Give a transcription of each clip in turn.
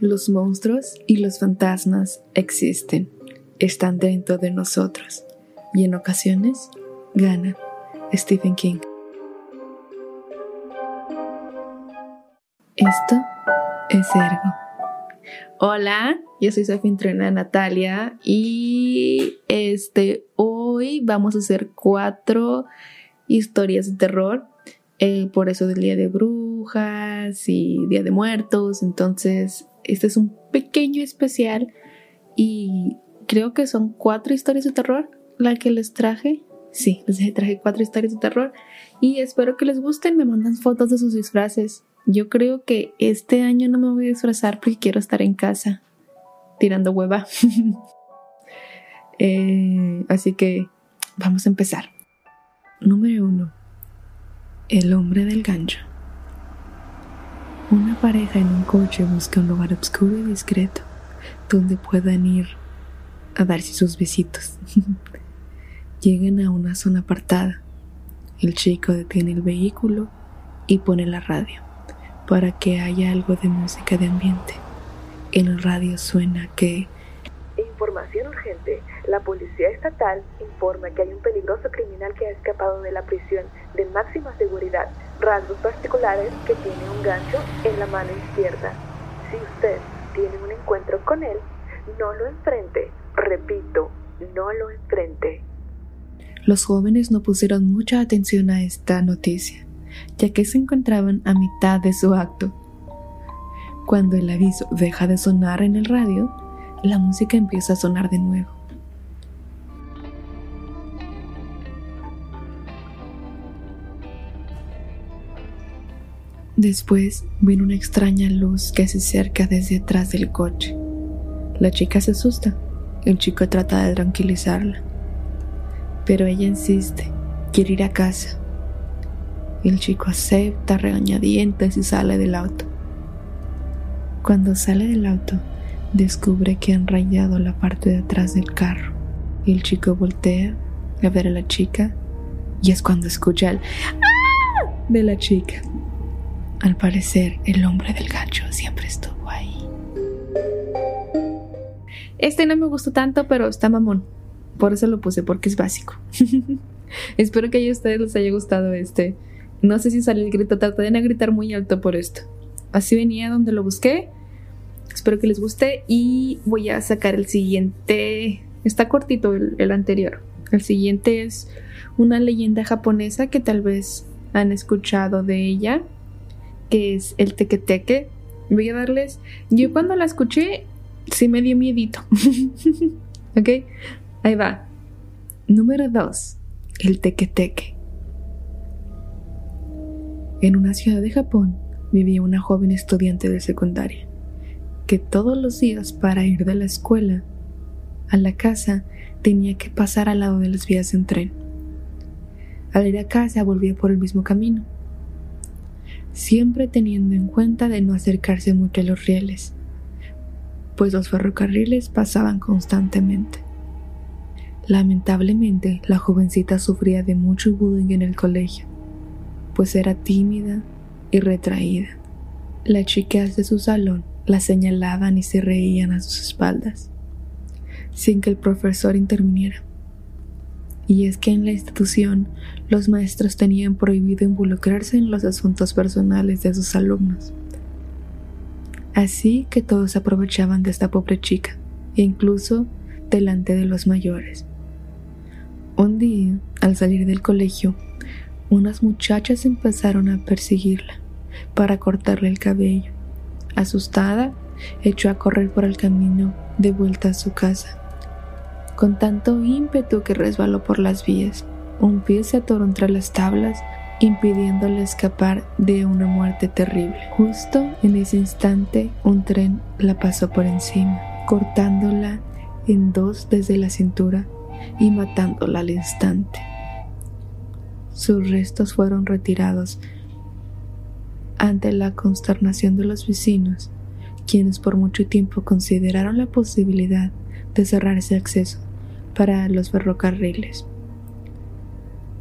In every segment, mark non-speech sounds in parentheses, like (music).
Los monstruos y los fantasmas existen, están dentro de nosotros y en ocasiones ganan. Stephen King. Esto es Ergo. Hola, yo soy Sofía Entrena Natalia y este hoy vamos a hacer cuatro historias de terror eh, por eso del Día de Brujas y Día de Muertos. Entonces, este es un pequeño especial y creo que son cuatro historias de terror la que les traje. Sí, les traje cuatro historias de terror y espero que les gusten. Me mandan fotos de sus disfraces. Yo creo que este año no me voy a disfrazar porque quiero estar en casa tirando hueva. (laughs) Eh, así que vamos a empezar. Número uno. El hombre del gancho. Una pareja en un coche busca un lugar oscuro y discreto donde puedan ir a darse sus besitos. (laughs) Llegan a una zona apartada. El chico detiene el vehículo y pone la radio para que haya algo de música de ambiente. En el radio suena que Información urgente. La Policía Estatal informa que hay un peligroso criminal que ha escapado de la prisión de máxima seguridad. Rasgos particulares que tiene un gancho en la mano izquierda. Si usted tiene un encuentro con él, no lo enfrente. Repito, no lo enfrente. Los jóvenes no pusieron mucha atención a esta noticia, ya que se encontraban a mitad de su acto. Cuando el aviso deja de sonar en el radio, la música empieza a sonar de nuevo. Después ven una extraña luz que se acerca desde atrás del coche. La chica se asusta. El chico trata de tranquilizarla. Pero ella insiste, quiere ir a casa. El chico acepta regañadientes y sale del auto. Cuando sale del auto, descubre que han rayado la parte de atrás del carro. El chico voltea a ver a la chica y es cuando escucha el ¡Ah! de la chica. Al parecer, el hombre del gancho siempre estuvo ahí. Este no me gustó tanto, pero está mamón. Por eso lo puse, porque es básico. (laughs) Espero que a ustedes les haya gustado este. No sé si sale el grito, traté de gritar muy alto por esto. Así venía donde lo busqué Espero que les guste y voy a sacar el siguiente. Está cortito el, anterior. El siguiente es una leyenda japonesa que tal vez han escuchado de ella, que es el tequeteque. Voy a darles. Yo cuando la escuché, sí me dio miedito. (laughs) ok, ahí va. Número 2. El tequeteque. En una ciudad de Japón vivía una joven estudiante de secundaria que todos los días para ir de la escuela a la casa tenía que pasar al lado de las vías en tren. Al ir a casa volvía por el mismo camino, siempre teniendo en cuenta de no acercarse mucho a los rieles, pues los ferrocarriles pasaban constantemente. Lamentablemente, la jovencita sufría de mucho bullying en el colegio, pues era tímida y retraída. Las chicas de su salón la señalaban y se reían a sus espaldas, sin que el profesor interviniera. Y es que en la institución los maestros tenían prohibido involucrarse en los asuntos personales de sus alumnos. Así que todos aprovechaban de esta pobre chica, incluso delante de los mayores. Un día, al salir del colegio, unas muchachas empezaron a perseguirla para cortarle el cabello Asustada, echó a correr por el camino de vuelta a su casa. Con tanto ímpetu que resbaló por las vías, un pie se atoró entre las tablas, impidiéndole escapar de una muerte terrible. Justo en ese instante, un tren la pasó por encima, cortándola en dos desde la cintura y matándola al instante. Sus restos fueron retirados ante la consternación de los vecinos, quienes por mucho tiempo consideraron la posibilidad de cerrar ese acceso para los ferrocarriles.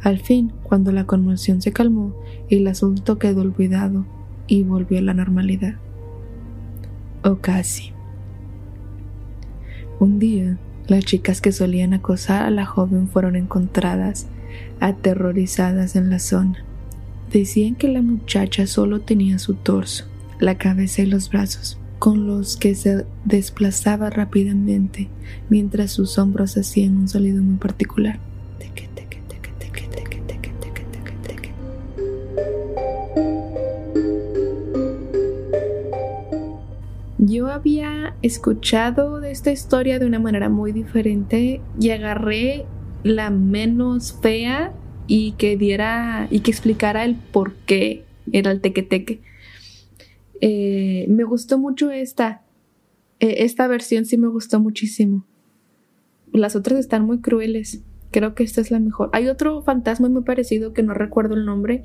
Al fin, cuando la conmoción se calmó, el asunto quedó olvidado y volvió a la normalidad. o casi. Un día, las chicas que solían acosar a la joven fueron encontradas aterrorizadas en la zona. Decían que la muchacha solo tenía su torso, la cabeza y los brazos, con los que se desplazaba rápidamente mientras sus hombros hacían un sonido muy particular. Yo había escuchado de esta historia de una manera muy diferente y agarré la menos fea y que diera y que explicara el por qué era el teque-teque. Eh, me gustó mucho esta. Eh, esta versión sí me gustó muchísimo. Las otras están muy crueles. Creo que esta es la mejor. Hay otro fantasma muy parecido que no recuerdo el nombre,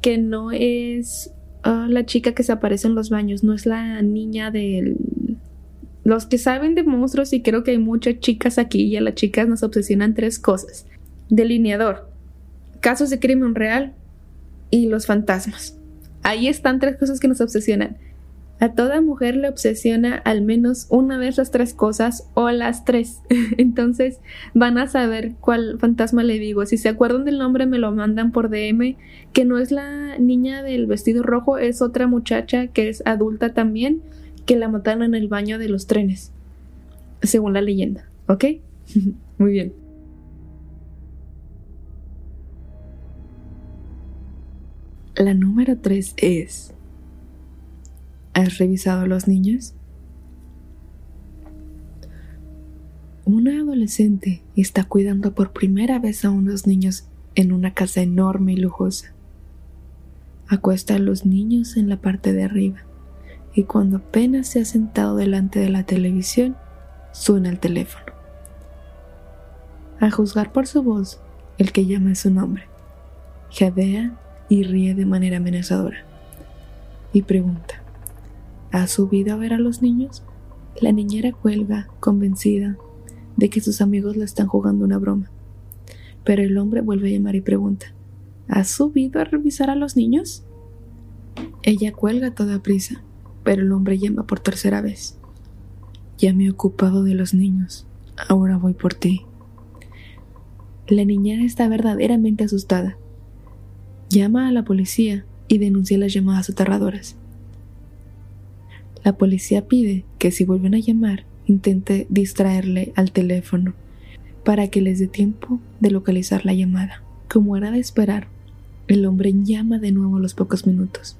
que no es ah, la chica que se aparece en los baños, no es la niña del... Los que saben de monstruos, y creo que hay muchas chicas aquí, y a las chicas nos obsesionan tres cosas. Delineador, casos de crimen real y los fantasmas. Ahí están tres cosas que nos obsesionan. A toda mujer le obsesiona al menos una vez las tres cosas o las tres. (laughs) Entonces van a saber cuál fantasma le digo. Si se acuerdan del nombre me lo mandan por DM, que no es la niña del vestido rojo, es otra muchacha que es adulta también, que la mataron en el baño de los trenes, según la leyenda. ¿Ok? (laughs) Muy bien. La número 3 es, ¿has revisado a los niños? Una adolescente está cuidando por primera vez a unos niños en una casa enorme y lujosa. Acuesta a los niños en la parte de arriba y cuando apenas se ha sentado delante de la televisión, suena el teléfono. A juzgar por su voz, el que llama es su nombre, Jadea y ríe de manera amenazadora. Y pregunta, ¿has subido a ver a los niños? La niñera cuelga, convencida de que sus amigos le están jugando una broma. Pero el hombre vuelve a llamar y pregunta, ¿has subido a revisar a los niños? Ella cuelga toda prisa, pero el hombre llama por tercera vez. Ya me he ocupado de los niños, ahora voy por ti. La niñera está verdaderamente asustada Llama a la policía y denuncia las llamadas aterradoras. La policía pide que si vuelven a llamar, intente distraerle al teléfono para que les dé tiempo de localizar la llamada. Como era de esperar, el hombre llama de nuevo a los pocos minutos.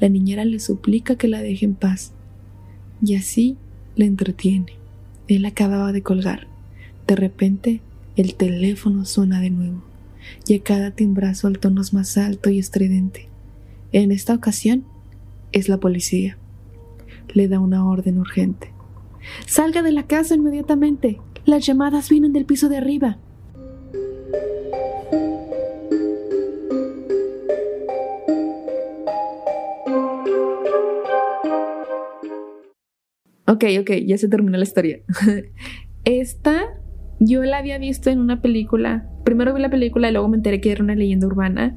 La niñera le suplica que la deje en paz y así le entretiene. Él acababa de colgar. De repente, el teléfono suena de nuevo y a cada timbrazo el tono es más alto y estridente. En esta ocasión es la policía. Le da una orden urgente. Salga de la casa inmediatamente. Las llamadas vienen del piso de arriba. Ok, ok, ya se terminó la historia. (laughs) Esta yo la había visto en una película. Primero vi la película y luego me enteré que era una leyenda urbana.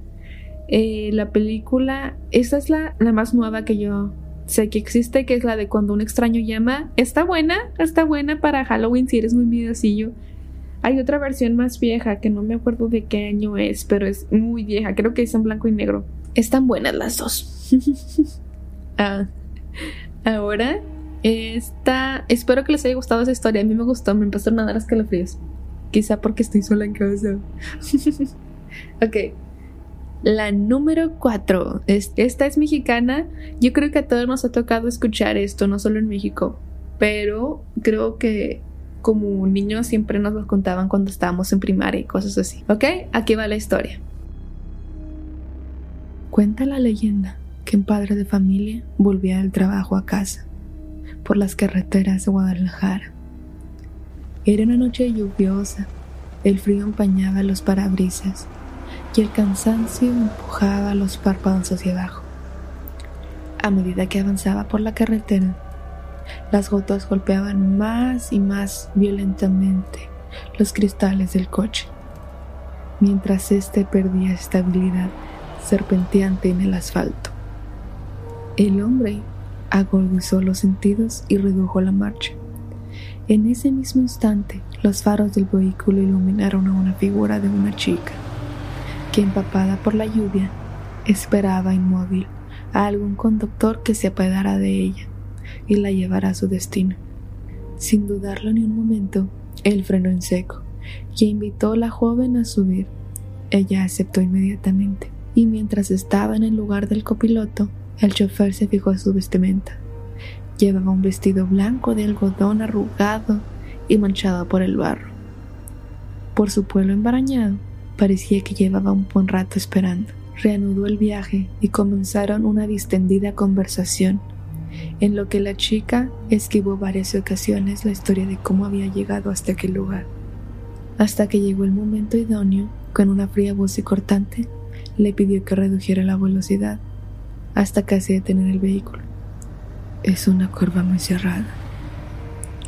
Eh, la película, esta es la, la más nueva que yo sé que existe, que es la de cuando un extraño llama. Está buena, está buena para Halloween si eres muy miedosillo. Hay otra versión más vieja que no me acuerdo de qué año es, pero es muy vieja. Creo que es en blanco y negro. Están buenas las dos. (laughs) ah, ahora esta, espero que les haya gustado esa historia. A mí me gustó, me empezaron a dar escalofríos. Quizá porque estoy sola en casa. (laughs) ok. La número 4. Esta es mexicana. Yo creo que a todos nos ha tocado escuchar esto, no solo en México. Pero creo que como niños siempre nos lo contaban cuando estábamos en primaria y cosas así. ¿Ok? Aquí va la historia. Cuenta la leyenda que un padre de familia volvía del trabajo a casa por las carreteras de Guadalajara. Era una noche lluviosa, el frío empañaba los parabrisas y el cansancio empujaba los párpados hacia abajo. A medida que avanzaba por la carretera, las gotas golpeaban más y más violentamente los cristales del coche, mientras éste perdía estabilidad serpenteante en el asfalto. El hombre agudizó los sentidos y redujo la marcha. En ese mismo instante, los faros del vehículo iluminaron a una figura de una chica, que empapada por la lluvia, esperaba inmóvil a algún conductor que se apiadara de ella y la llevara a su destino. Sin dudarlo ni un momento, él frenó en seco y invitó a la joven a subir. Ella aceptó inmediatamente, y mientras estaba en el lugar del copiloto, el chofer se fijó en su vestimenta. Llevaba un vestido blanco de algodón arrugado y manchado por el barro. Por su pueblo embarañado, parecía que llevaba un buen rato esperando. Reanudó el viaje y comenzaron una distendida conversación, en lo que la chica esquivó varias ocasiones la historia de cómo había llegado hasta aquel lugar. Hasta que llegó el momento idóneo, con una fría voz y cortante, le pidió que redujera la velocidad hasta casi detener el vehículo. Es una curva muy cerrada.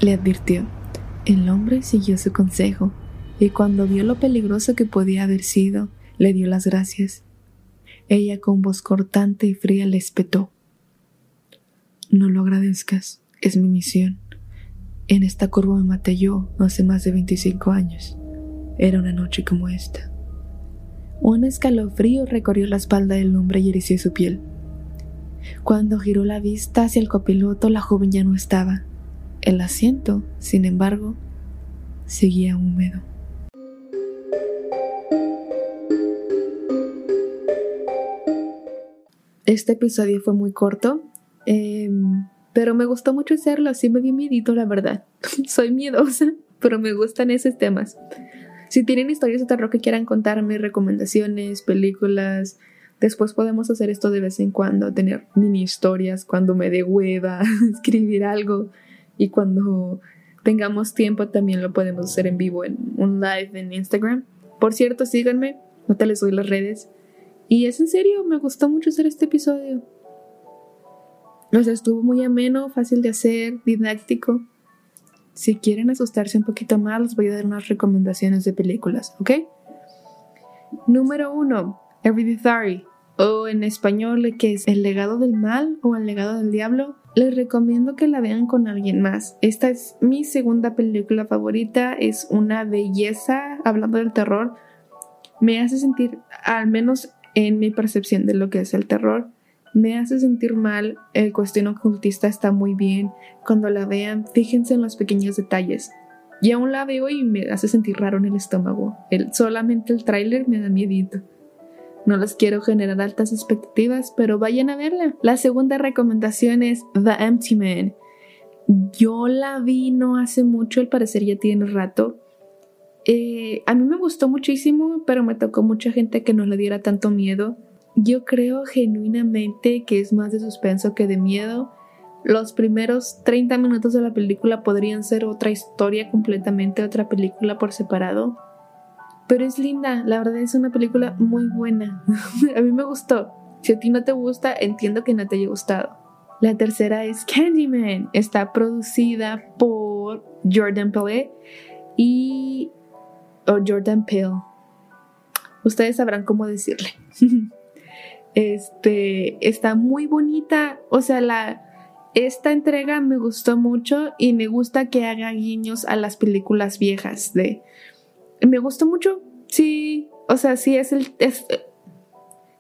Le advirtió. El hombre siguió su consejo y cuando vio lo peligroso que podía haber sido, le dio las gracias. Ella con voz cortante y fría le espetó. No lo agradezcas, es mi misión. En esta curva me maté yo hace más de 25 años. Era una noche como esta. Un escalofrío recorrió la espalda del hombre y erició su piel. Cuando giró la vista hacia el copiloto, la joven ya no estaba. El asiento, sin embargo, seguía húmedo. Este episodio fue muy corto, em, pero me gustó mucho hacerlo, así me dio miedito, la verdad. (laughs) Soy miedosa, pero me gustan esos temas. Si tienen historias de terror que quieran contarme, recomendaciones, películas, Después podemos hacer esto de vez en cuando, tener mini historias cuando me dé hueva, (laughs) escribir algo y cuando tengamos tiempo también lo podemos hacer en vivo en un live en Instagram. Por cierto, síganme, no te les doy las redes. Y es en serio, me gustó mucho hacer este episodio. O sea, estuvo muy ameno, fácil de hacer, didáctico. Si quieren asustarse un poquito más, les voy a dar unas recomendaciones de películas, ¿ok? Número uno, Hereditary o en español que es El legado del mal o El legado del diablo, les recomiendo que la vean con alguien más. Esta es mi segunda película favorita, es una belleza hablando del terror. Me hace sentir, al menos en mi percepción de lo que es el terror, me hace sentir mal. El cuestión ocultista está muy bien. Cuando la vean, fíjense en los pequeños detalles. Y aún la veo y me hace sentir raro en el estómago. El, solamente el tráiler me da miedito. No les quiero generar altas expectativas, pero vayan a verla. La segunda recomendación es The Empty Man. Yo la vi no hace mucho, al parecer ya tiene rato. Eh, a mí me gustó muchísimo, pero me tocó mucha gente que no le diera tanto miedo. Yo creo genuinamente que es más de suspenso que de miedo. Los primeros 30 minutos de la película podrían ser otra historia completamente, otra película por separado. Pero es linda, la verdad es una película muy buena. (laughs) a mí me gustó. Si a ti no te gusta, entiendo que no te haya gustado. La tercera es Candyman. Está producida por Jordan Peele y o Jordan Peele. Ustedes sabrán cómo decirle. (laughs) este está muy bonita, o sea, la esta entrega me gustó mucho y me gusta que haga guiños a las películas viejas de me gustó mucho. Sí, o sea, sí es el,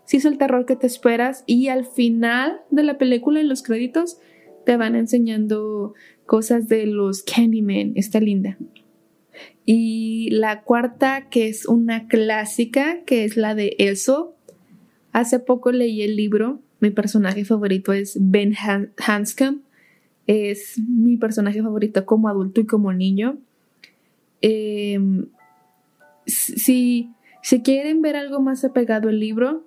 sí es el terror que te esperas y al final de la película, en los créditos, te van enseñando cosas de los Candyman. Está linda. Y la cuarta, que es una clásica, que es la de Eso. Hace poco leí el libro. Mi personaje favorito es Ben Hanscom. Es mi personaje favorito como adulto y como niño. Eh, si, si quieren ver algo más apegado al libro,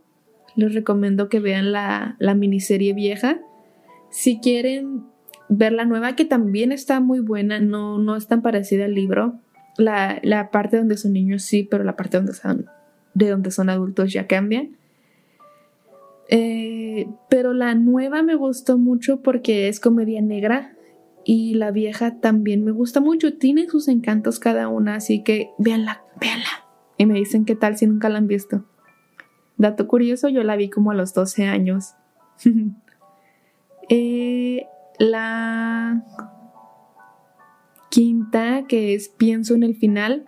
les recomiendo que vean la, miniserie vieja. Si quieren ver la nueva, que también está muy buena, no, no es tan parecida al libro. La, parte donde son niños sí, pero la parte donde son, de donde son adultos ya cambia. Eh, pero la nueva me gustó mucho porque es comedia negra y la vieja también me gusta mucho. Tiene sus encantos cada una, así que véanla, véanla. Y me dicen qué tal si nunca la han visto. Dato curioso, yo la vi como a los 12 años. (laughs) Eh, la quinta, que es Pienso en el final.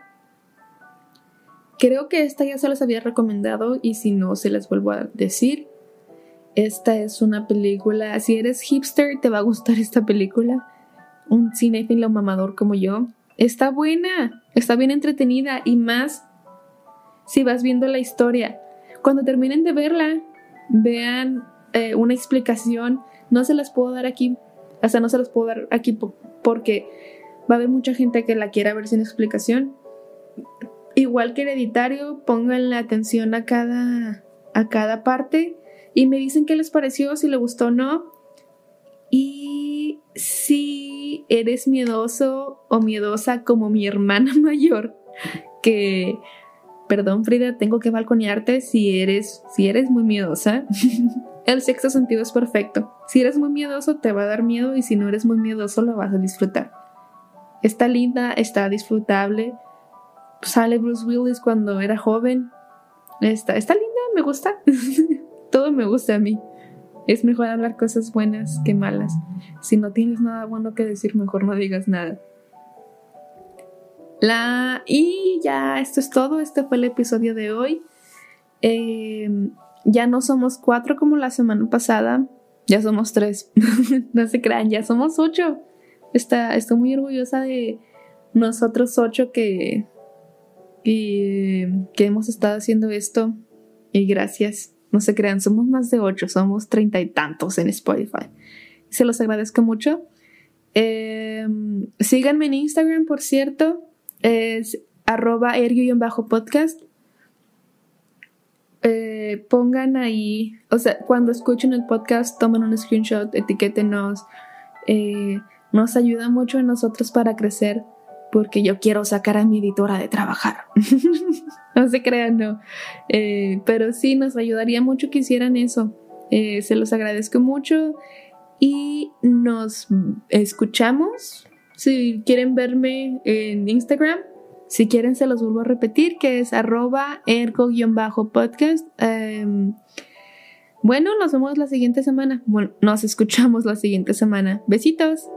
Creo que esta ya se las había recomendado y si no, se las vuelvo a decir. Esta es una película, si eres hipster, te va a gustar esta película. Un cinéfilo mamador como yo. Está buena, está bien entretenida y más si vas viendo la historia. Cuando terminen de verla, vean eh, una explicación. No se las puedo dar aquí, o sea, no se las puedo dar aquí porque va a haber mucha gente que la quiera ver sin explicación. Igual que hereditario, pónganle atención a cada, a cada parte y me dicen qué les pareció, si le gustó o no. Eres miedoso o miedosa como mi hermana (laughs) mayor, que, perdón Frida, tengo que balconearte si eres, si eres muy miedosa. (laughs) El sexto sentido es perfecto. Si eres muy miedoso, te va a dar miedo y si no eres muy miedoso, lo vas a disfrutar. Está linda, está disfrutable. Sale Bruce Willis cuando era joven. Está, está linda, me gusta. (laughs) Todo me gusta a mí. Es mejor hablar cosas buenas que malas. Si no tienes nada bueno que decir, mejor no digas nada. La... Y ya, esto es todo. Este fue el episodio de hoy. Eh, ya no somos cuatro como la semana pasada. Ya somos tres. (laughs) no se crean, ya somos ocho. Está, estoy muy orgullosa de nosotros ocho que, que hemos estado haciendo esto. Y gracias. No se crean, somos más de ocho, somos treinta y tantos en Spotify. Se los agradezco mucho. Em, síganme en Instagram, por cierto. Es arroba ergo-podcast. Eh, pongan ahí, o sea, cuando escuchen el podcast, tomen un screenshot, etiquétenos. Eh, nos ayuda mucho a nosotros para crecer porque yo quiero sacar a mi editora de trabajar. (laughs) no se crean, no. Eh, pero sí, nos ayudaría mucho que hicieran eso. Eh, se los agradezco mucho y nos escuchamos. Si quieren verme en Instagram, si quieren se los vuelvo a repetir, que es arroba ergo-podcast. Em, bueno, nos vemos la siguiente semana. Bueno, nos escuchamos la siguiente semana. Besitos.